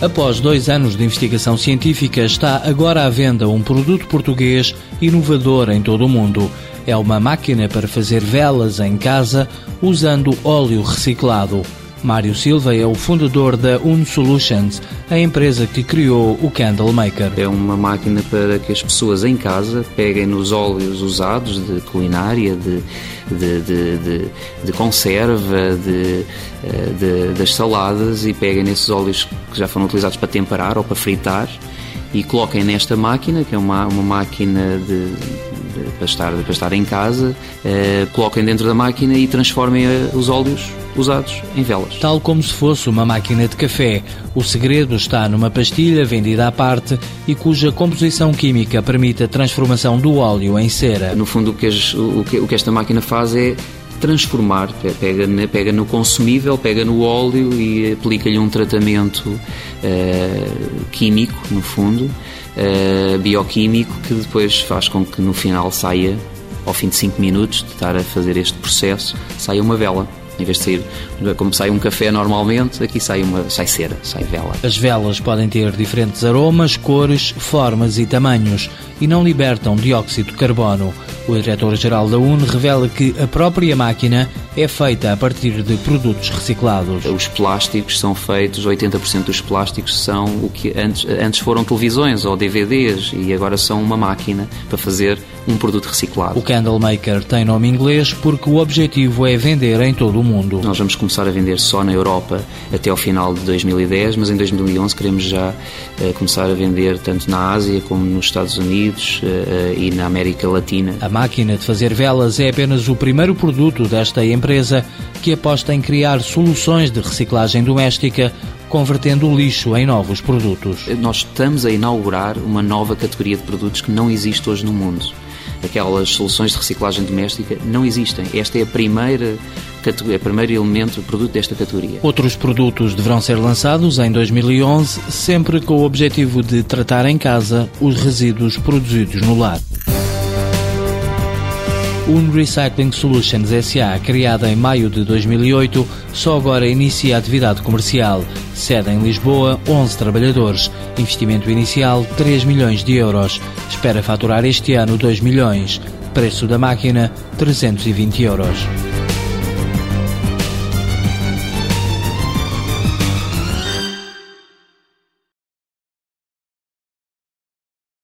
Após dois anos de investigação científica, está agora à venda um produto português inovador em todo o mundo. É uma máquina para fazer velas em casa usando óleo reciclado. Mário Silva é o fundador da Un Solutions, a empresa que criou o Candle Maker. É uma máquina para que as pessoas em casa peguem nos óleos usados de culinária, de, de, de, de, conserva, de, de, das saladas e peguem nesses óleos que já foram utilizados para temperar ou para fritar e coloquem nesta máquina, que é uma, uma máquina de, de, para, estar, para estar em casa, eh, coloquem dentro da máquina e transformem eh, os óleos usados em velas. Tal como se fosse uma máquina de café. O segredo está numa pastilha vendida à parte e cuja composição química permite a transformação do óleo em cera. No fundo, o que, as, o que, o que esta máquina faz é transformar, pega, pega no consumível, pega no óleo e aplica-lhe um tratamento uh, químico, no fundo, uh, bioquímico, que depois faz com que no final saia, ao fim de 5 minutos de estar a fazer este processo, saia uma vela. Em vez de sair, como sai um café normalmente, aqui sai, uma, sai cera, sai vela. As velas podem ter diferentes aromas, cores, formas e tamanhos e não libertam dióxido de carbono. O diretor-geral da UNE revela que a própria máquina é feita a partir de produtos reciclados. Os plásticos são feitos, 80% dos plásticos são o que antes, antes foram televisões ou DVDs e agora são uma máquina para fazer um produto reciclado. O Candle Maker tem nome inglês porque o objetivo é vender em todo o mundo. Nós vamos começar a vender só na Europa até ao final de 2010, mas em 2011 queremos já uh, começar a vender tanto na Ásia como nos Estados Unidos uh, e na América Latina. A máquina de fazer velas é apenas o primeiro produto desta empresa que aposta em criar soluções de reciclagem doméstica convertendo o lixo em novos produtos. Nós estamos a inaugurar uma nova categoria de produtos que não existe hoje no mundo aquelas soluções de reciclagem doméstica não existem. Esta é a primeira é o primeiro elemento, produto desta categoria. Outros produtos deverão ser lançados em 2011, sempre com o objetivo de tratar em casa os resíduos produzidos no lar. Un Recycling Solutions SA, criada em maio de 2008, só agora inicia a atividade comercial. Sede em Lisboa, 11 trabalhadores. Investimento inicial 3 milhões de euros. Espera faturar este ano 2 milhões. Preço da máquina 320 euros.